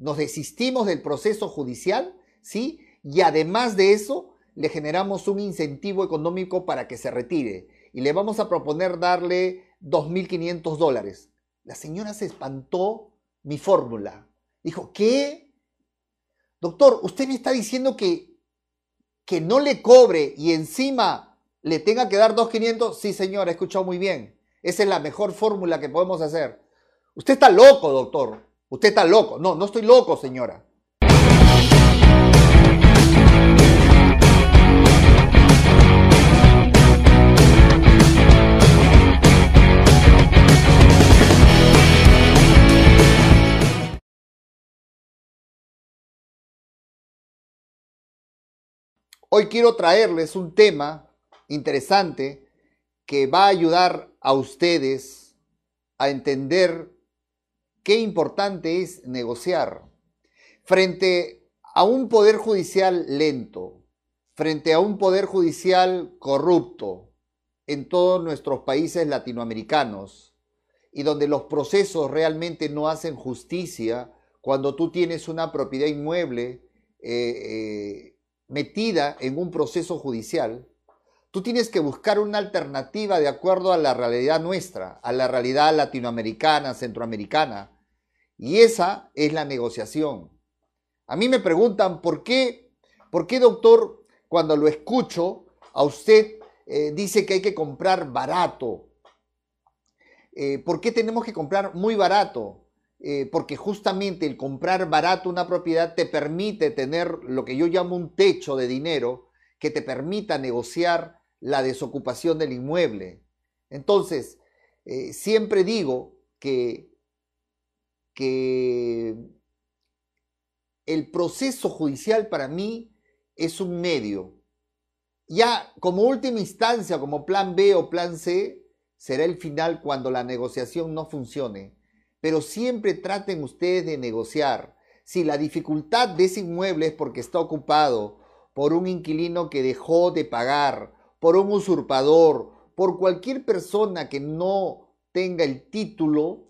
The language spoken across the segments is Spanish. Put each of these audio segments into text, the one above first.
nos desistimos del proceso judicial, ¿sí? Y además de eso, le generamos un incentivo económico para que se retire. Y le vamos a proponer darle 2.500 dólares. La señora se espantó mi fórmula. Dijo, ¿qué? Doctor, usted me está diciendo que, que no le cobre y encima le tenga que dar 2.500. Sí, señora, he escuchado muy bien. Esa es la mejor fórmula que podemos hacer. Usted está loco, doctor. Usted está loco. No, no estoy loco, señora. Hoy quiero traerles un tema interesante que va a ayudar a ustedes a entender qué importante es negociar frente a un poder judicial lento, frente a un poder judicial corrupto en todos nuestros países latinoamericanos y donde los procesos realmente no hacen justicia cuando tú tienes una propiedad inmueble eh, eh, metida en un proceso judicial, tú tienes que buscar una alternativa de acuerdo a la realidad nuestra, a la realidad latinoamericana, centroamericana. Y esa es la negociación. A mí me preguntan, ¿por qué, por qué doctor, cuando lo escucho, a usted eh, dice que hay que comprar barato? Eh, ¿Por qué tenemos que comprar muy barato? Eh, porque justamente el comprar barato una propiedad te permite tener lo que yo llamo un techo de dinero que te permita negociar la desocupación del inmueble. Entonces, eh, siempre digo que, que el proceso judicial para mí es un medio. Ya como última instancia, como plan B o plan C, será el final cuando la negociación no funcione pero siempre traten ustedes de negociar. Si la dificultad de ese inmueble es porque está ocupado por un inquilino que dejó de pagar, por un usurpador, por cualquier persona que no tenga el título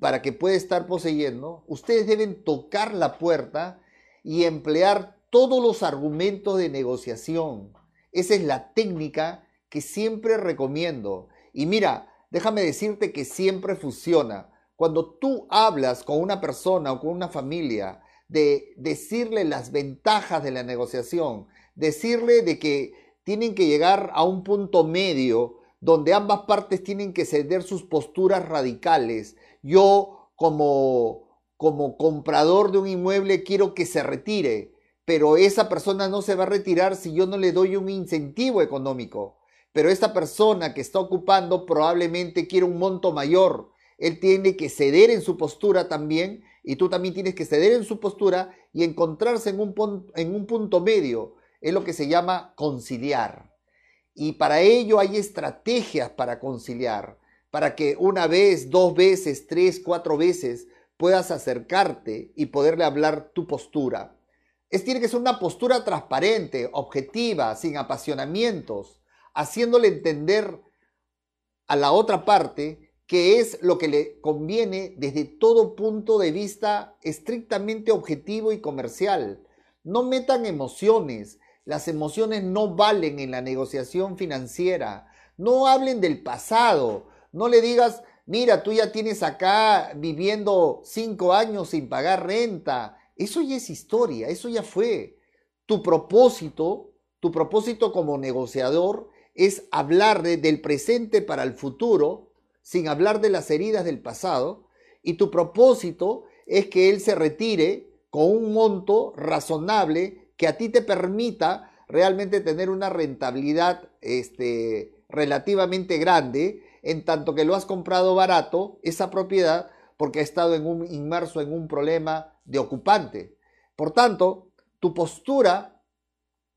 para que pueda estar poseyendo, ustedes deben tocar la puerta y emplear todos los argumentos de negociación. Esa es la técnica que siempre recomiendo. Y mira, déjame decirte que siempre funciona. Cuando tú hablas con una persona o con una familia de decirle las ventajas de la negociación, decirle de que tienen que llegar a un punto medio donde ambas partes tienen que ceder sus posturas radicales. Yo como, como comprador de un inmueble quiero que se retire, pero esa persona no se va a retirar si yo no le doy un incentivo económico. Pero esta persona que está ocupando probablemente quiere un monto mayor él tiene que ceder en su postura también y tú también tienes que ceder en su postura y encontrarse en un, en un punto medio. Es lo que se llama conciliar. Y para ello hay estrategias para conciliar, para que una vez, dos veces, tres, cuatro veces puedas acercarte y poderle hablar tu postura. Es tiene que ser una postura transparente, objetiva, sin apasionamientos, haciéndole entender a la otra parte que es lo que le conviene desde todo punto de vista estrictamente objetivo y comercial. No metan emociones, las emociones no valen en la negociación financiera. No hablen del pasado, no le digas, mira, tú ya tienes acá viviendo cinco años sin pagar renta. Eso ya es historia, eso ya fue. Tu propósito, tu propósito como negociador es hablar del presente para el futuro sin hablar de las heridas del pasado, y tu propósito es que él se retire con un monto razonable que a ti te permita realmente tener una rentabilidad este, relativamente grande, en tanto que lo has comprado barato, esa propiedad, porque ha estado en un, inmerso en un problema de ocupante. Por tanto, tu postura,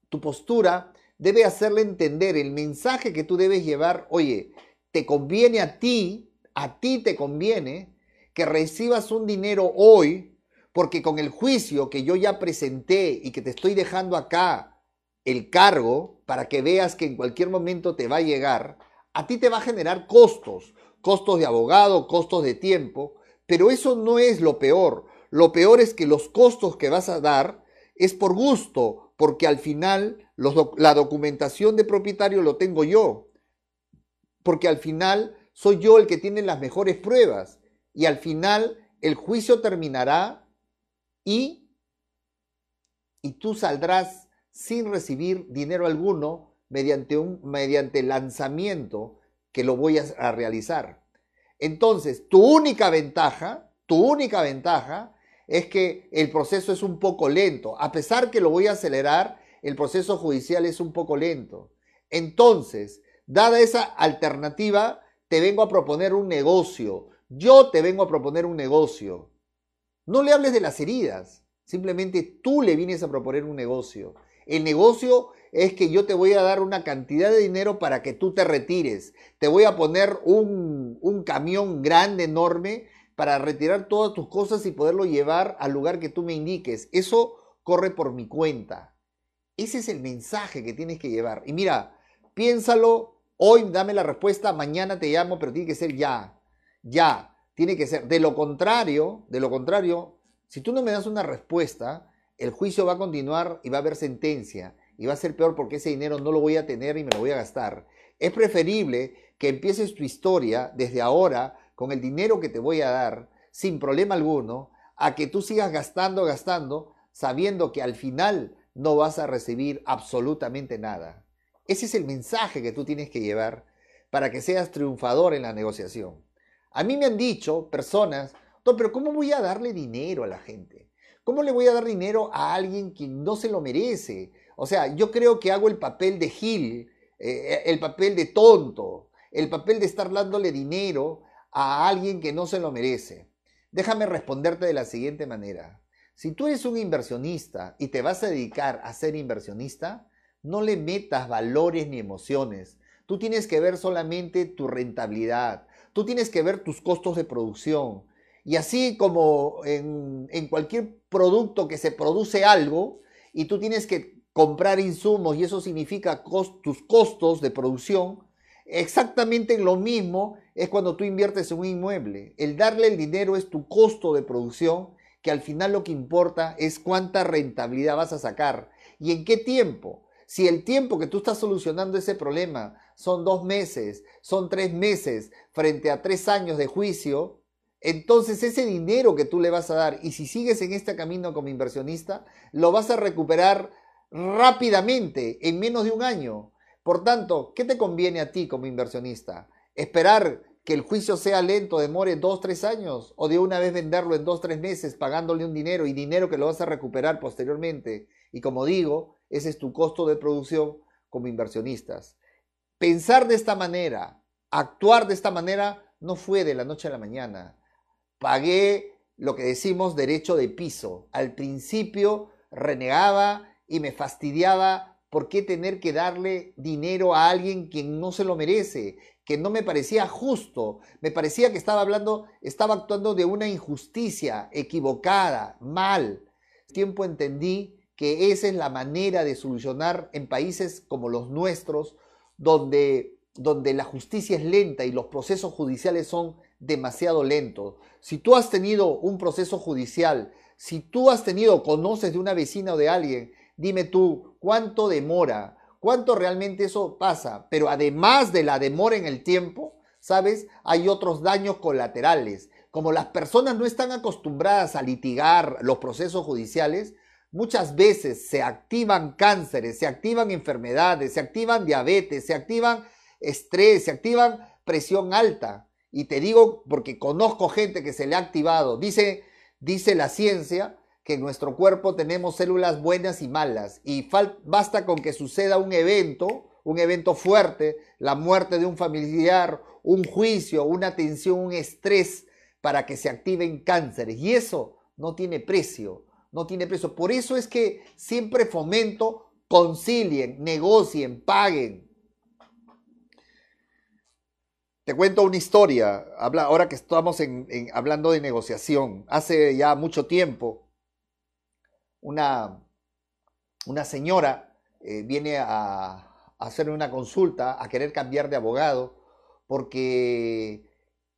tu postura debe hacerle entender el mensaje que tú debes llevar, oye, te conviene a ti, a ti te conviene que recibas un dinero hoy, porque con el juicio que yo ya presenté y que te estoy dejando acá el cargo para que veas que en cualquier momento te va a llegar, a ti te va a generar costos, costos de abogado, costos de tiempo, pero eso no es lo peor. lo peor es que los costos que vas a dar es por gusto, porque al final la documentación de propietario lo tengo yo, porque al final soy yo el que tiene las mejores pruebas y al final el juicio terminará y, y tú saldrás sin recibir dinero alguno mediante un mediante lanzamiento que lo voy a realizar. Entonces, tu única ventaja, tu única ventaja es que el proceso es un poco lento. A pesar que lo voy a acelerar, el proceso judicial es un poco lento. Entonces, dada esa alternativa, te vengo a proponer un negocio. Yo te vengo a proponer un negocio. No le hables de las heridas, simplemente tú le vienes a proponer un negocio. El negocio es que yo te voy a dar una cantidad de dinero para que tú te retires. Te voy a poner un, un camión grande, enorme, para retirar todas tus cosas y poderlo llevar al lugar que tú me indiques. Eso corre por mi cuenta. Ese es el mensaje que tienes que llevar. Y mira, piénsalo, hoy dame la respuesta, mañana te llamo, pero tiene que ser ya. Ya, tiene que ser. De lo contrario, de lo contrario, si tú no me das una respuesta, el juicio va a continuar y va a haber sentencia. Y va a ser peor porque ese dinero no lo voy a tener y me lo voy a gastar. Es preferible que empieces tu historia desde ahora con el dinero que te voy a dar, sin problema alguno, a que tú sigas gastando, gastando, sabiendo que al final no vas a recibir absolutamente nada. Ese es el mensaje que tú tienes que llevar para que seas triunfador en la negociación. A mí me han dicho personas, pero ¿cómo voy a darle dinero a la gente? ¿Cómo le voy a dar dinero a alguien que no se lo merece? O sea, yo creo que hago el papel de Gil, eh, el papel de tonto, el papel de estar dándole dinero a alguien que no se lo merece? Déjame responderte de la siguiente manera. Si tú eres un inversionista y te vas a dedicar a ser inversionista, no le metas valores ni emociones. Tú tienes que ver solamente tu rentabilidad. Tú tienes que ver tus costos de producción. Y así como en, cualquier producto que se produce algo y tú tienes que comprar insumos y eso significa tus costos de producción, Exactamente lo mismo es cuando tú inviertes en un inmueble. El darle el dinero es tu costo de producción, que al final lo que importa es cuánta rentabilidad vas a sacar y en qué tiempo. Si el tiempo que tú estás solucionando ese problema son dos meses, son tres meses frente a tres años de juicio, entonces ese dinero que tú le vas a dar y si sigues en este camino como inversionista, lo vas a recuperar rápidamente, en menos de un año. Por tanto, ¿qué te conviene a ti como inversionista? ¿Esperar que el juicio sea lento, demore dos, tres años? ¿O de una vez venderlo en dos, tres meses pagándole un dinero y dinero que lo vas a recuperar posteriormente? Y como digo, ese es tu costo de producción como inversionistas. Pensar de esta manera, actuar de esta manera, no fue de la noche a la mañana. Pagué lo que decimos derecho de piso. Al principio renegaba y me fastidiaba ¿Por qué tener que darle dinero a alguien quien no se lo merece? Que no me parecía justo. Me parecía que estaba hablando, estaba actuando de una injusticia equivocada, mal. Tiempo entendí que esa es la manera de solucionar en países como los nuestros, donde, donde la justicia es lenta y los procesos judiciales son demasiado lentos. Si tú has tenido un proceso judicial, si tú has tenido, conoces de una vecina o de alguien Dime tú, ¿cuánto demora? ¿Cuánto realmente eso pasa? Pero además de la demora en el tiempo, ¿sabes? Hay otros daños colaterales. Como las personas no están acostumbradas a litigar los procesos judiciales, muchas veces se activan cánceres, se activan enfermedades, se activan diabetes, se activan estrés, se activan presión alta. Y te digo porque conozco gente que se le ha activado. Dice, dice la ciencia que en nuestro cuerpo tenemos células buenas y malas y basta con que suceda un evento, un evento fuerte, la muerte de un familiar, un juicio, una tensión, un estrés para que se activen cánceres y eso no tiene precio, no tiene precio. Por eso es que siempre fomento concilien, negocien, paguen. Te cuento una historia, ahora que estamos hablando de negociación. Hace ya mucho tiempo, una, una señora eh, viene a, a hacerme una consulta, a querer cambiar de abogado, porque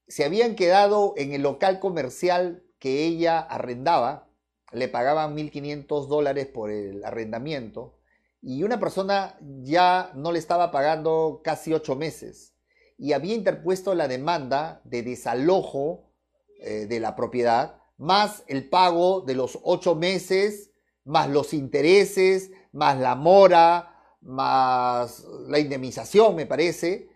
se habían quedado en el local comercial que ella arrendaba, le pagaban 1.500 dólares por el arrendamiento y una persona ya no le estaba pagando casi ocho meses y había interpuesto la demanda de desalojo eh, de la propiedad, más el pago de los ocho meses, más los intereses, más la mora, más la indemnización, me parece.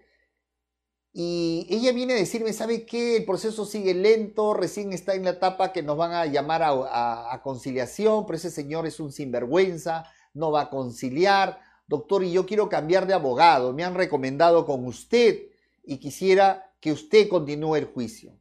Y ella viene a decirme, ¿sabe qué? El proceso sigue lento, recién está en la etapa que nos van a llamar a, conciliación, pero ese señor es un sinvergüenza, no va a conciliar. Doctor, y yo quiero cambiar de abogado, me han recomendado con usted y quisiera que usted continúe el juicio.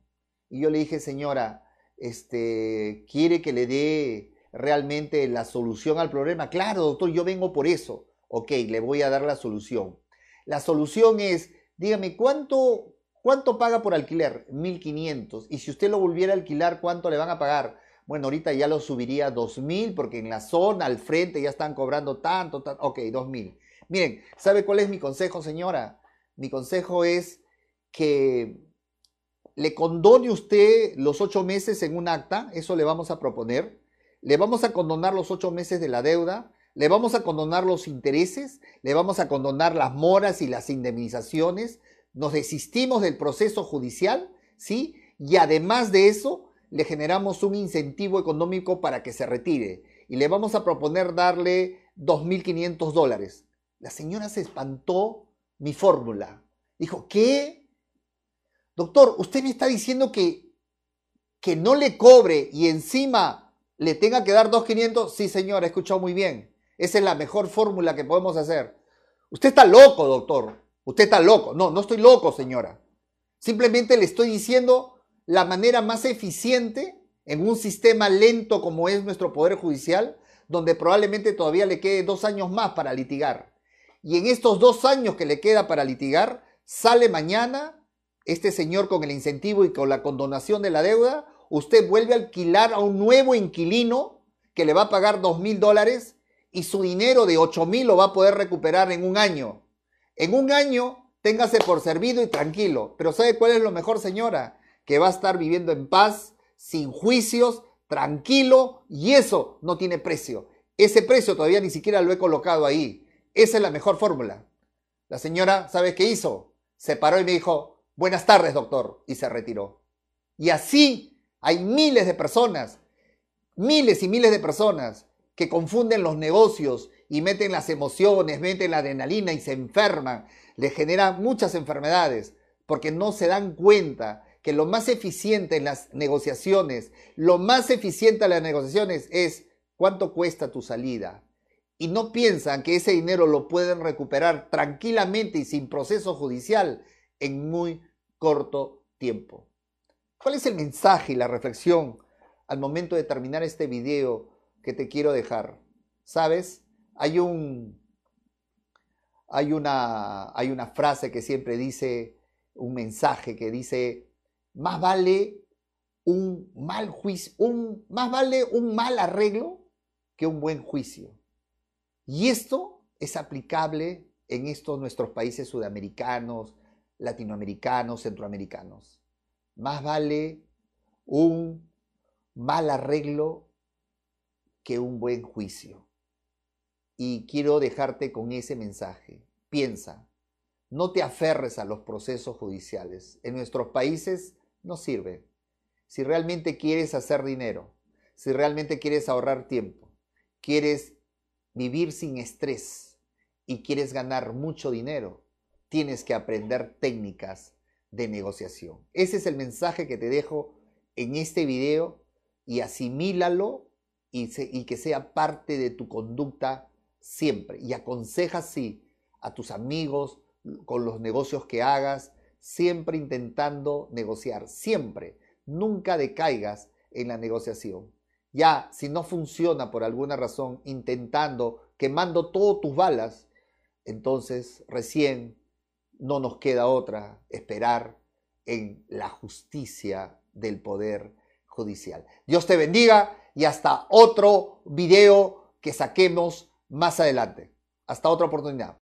Y yo le dije, señora, este, ¿quiere que le dé realmente la solución al problema? Claro, doctor, yo vengo por eso. Ok, le voy a dar la solución. La solución es, dígame, ¿cuánto, cuánto paga por alquiler? 1.500. Y si usted lo volviera a alquilar, ¿cuánto le van a pagar? Bueno, ahorita ya lo subiría a 2.000 porque en la zona, al frente, ya están cobrando tanto, tanto. Ok, 2.000. Miren, ¿sabe cuál es mi consejo, señora? Mi consejo es que le condone usted los ocho meses en un acta, eso le vamos a proponer. Le vamos a condonar los ocho meses de la deuda le vamos a condonar los intereses, le vamos a condonar las moras y las indemnizaciones, nos desistimos del proceso judicial, ¿sí? Y además de eso, le generamos un incentivo económico para que se retire y le vamos a proponer darle 2.500 dólares. La señora se espantó mi fórmula. Dijo, ¿qué? Doctor, usted me está diciendo que, que no le cobre y encima le tenga que dar 2.500. Sí, señora, he escuchado muy bien. Esa es la mejor fórmula que podemos hacer. Usted está loco, doctor. Usted está loco. No, no estoy loco, señora. Simplemente le estoy diciendo la manera más eficiente en un sistema lento como es nuestro Poder Judicial, donde probablemente todavía le quede dos años más para litigar. Y en estos dos años que le queda para litigar, sale mañana este señor con el incentivo y con la condonación de la deuda, usted vuelve a alquilar a un nuevo inquilino que le va a pagar dos mil dólares y su dinero de 8 mil lo va a poder recuperar en un año. En un año, téngase por servido y tranquilo. Pero ¿sabe cuál es lo mejor, señora? Que va a estar viviendo en paz, sin juicios, tranquilo, y eso no tiene precio. Ese precio todavía ni siquiera lo he colocado ahí. Esa es la mejor fórmula. La señora, ¿sabe qué hizo? Se paró y me dijo, buenas tardes, doctor, y se retiró. Y así hay miles de personas, miles y miles de personas que confunden los negocios y meten las emociones, meten la adrenalina y se enferman, les genera muchas enfermedades, porque no se dan cuenta que lo más eficiente en las negociaciones, lo más eficiente en las negociaciones es cuánto cuesta tu salida. Y no piensan que ese dinero lo pueden recuperar tranquilamente y sin proceso judicial en muy corto tiempo. ¿Cuál es el mensaje y la reflexión al momento de terminar este video que te quiero dejar. ¿Sabes? Hay un hay una hay una frase que siempre dice un mensaje que dice más vale un mal juicio, un más vale un mal arreglo que un buen juicio. Y esto es aplicable en estos nuestros países sudamericanos, latinoamericanos, centroamericanos. Más vale un mal arreglo que un buen juicio. Y quiero dejarte con ese mensaje. Piensa, no te aferres a los procesos judiciales. En nuestros países no sirve. Si realmente quieres hacer dinero, si realmente quieres ahorrar tiempo, quieres vivir sin estrés y quieres ganar mucho dinero, tienes que aprender técnicas de negociación. Ese es el mensaje que te dejo en este video y asimílalo y, que sea parte de tu conducta siempre. Y aconseja así a tus amigos con los negocios que hagas, siempre intentando negociar, siempre. Nunca decaigas en la negociación. Ya, si no funciona por alguna razón, intentando, quemando todas tus balas, entonces recién no nos queda otra esperar en la justicia del poder judicial. Dios te bendiga y hasta otro video que saquemos más adelante. Hasta otra oportunidad.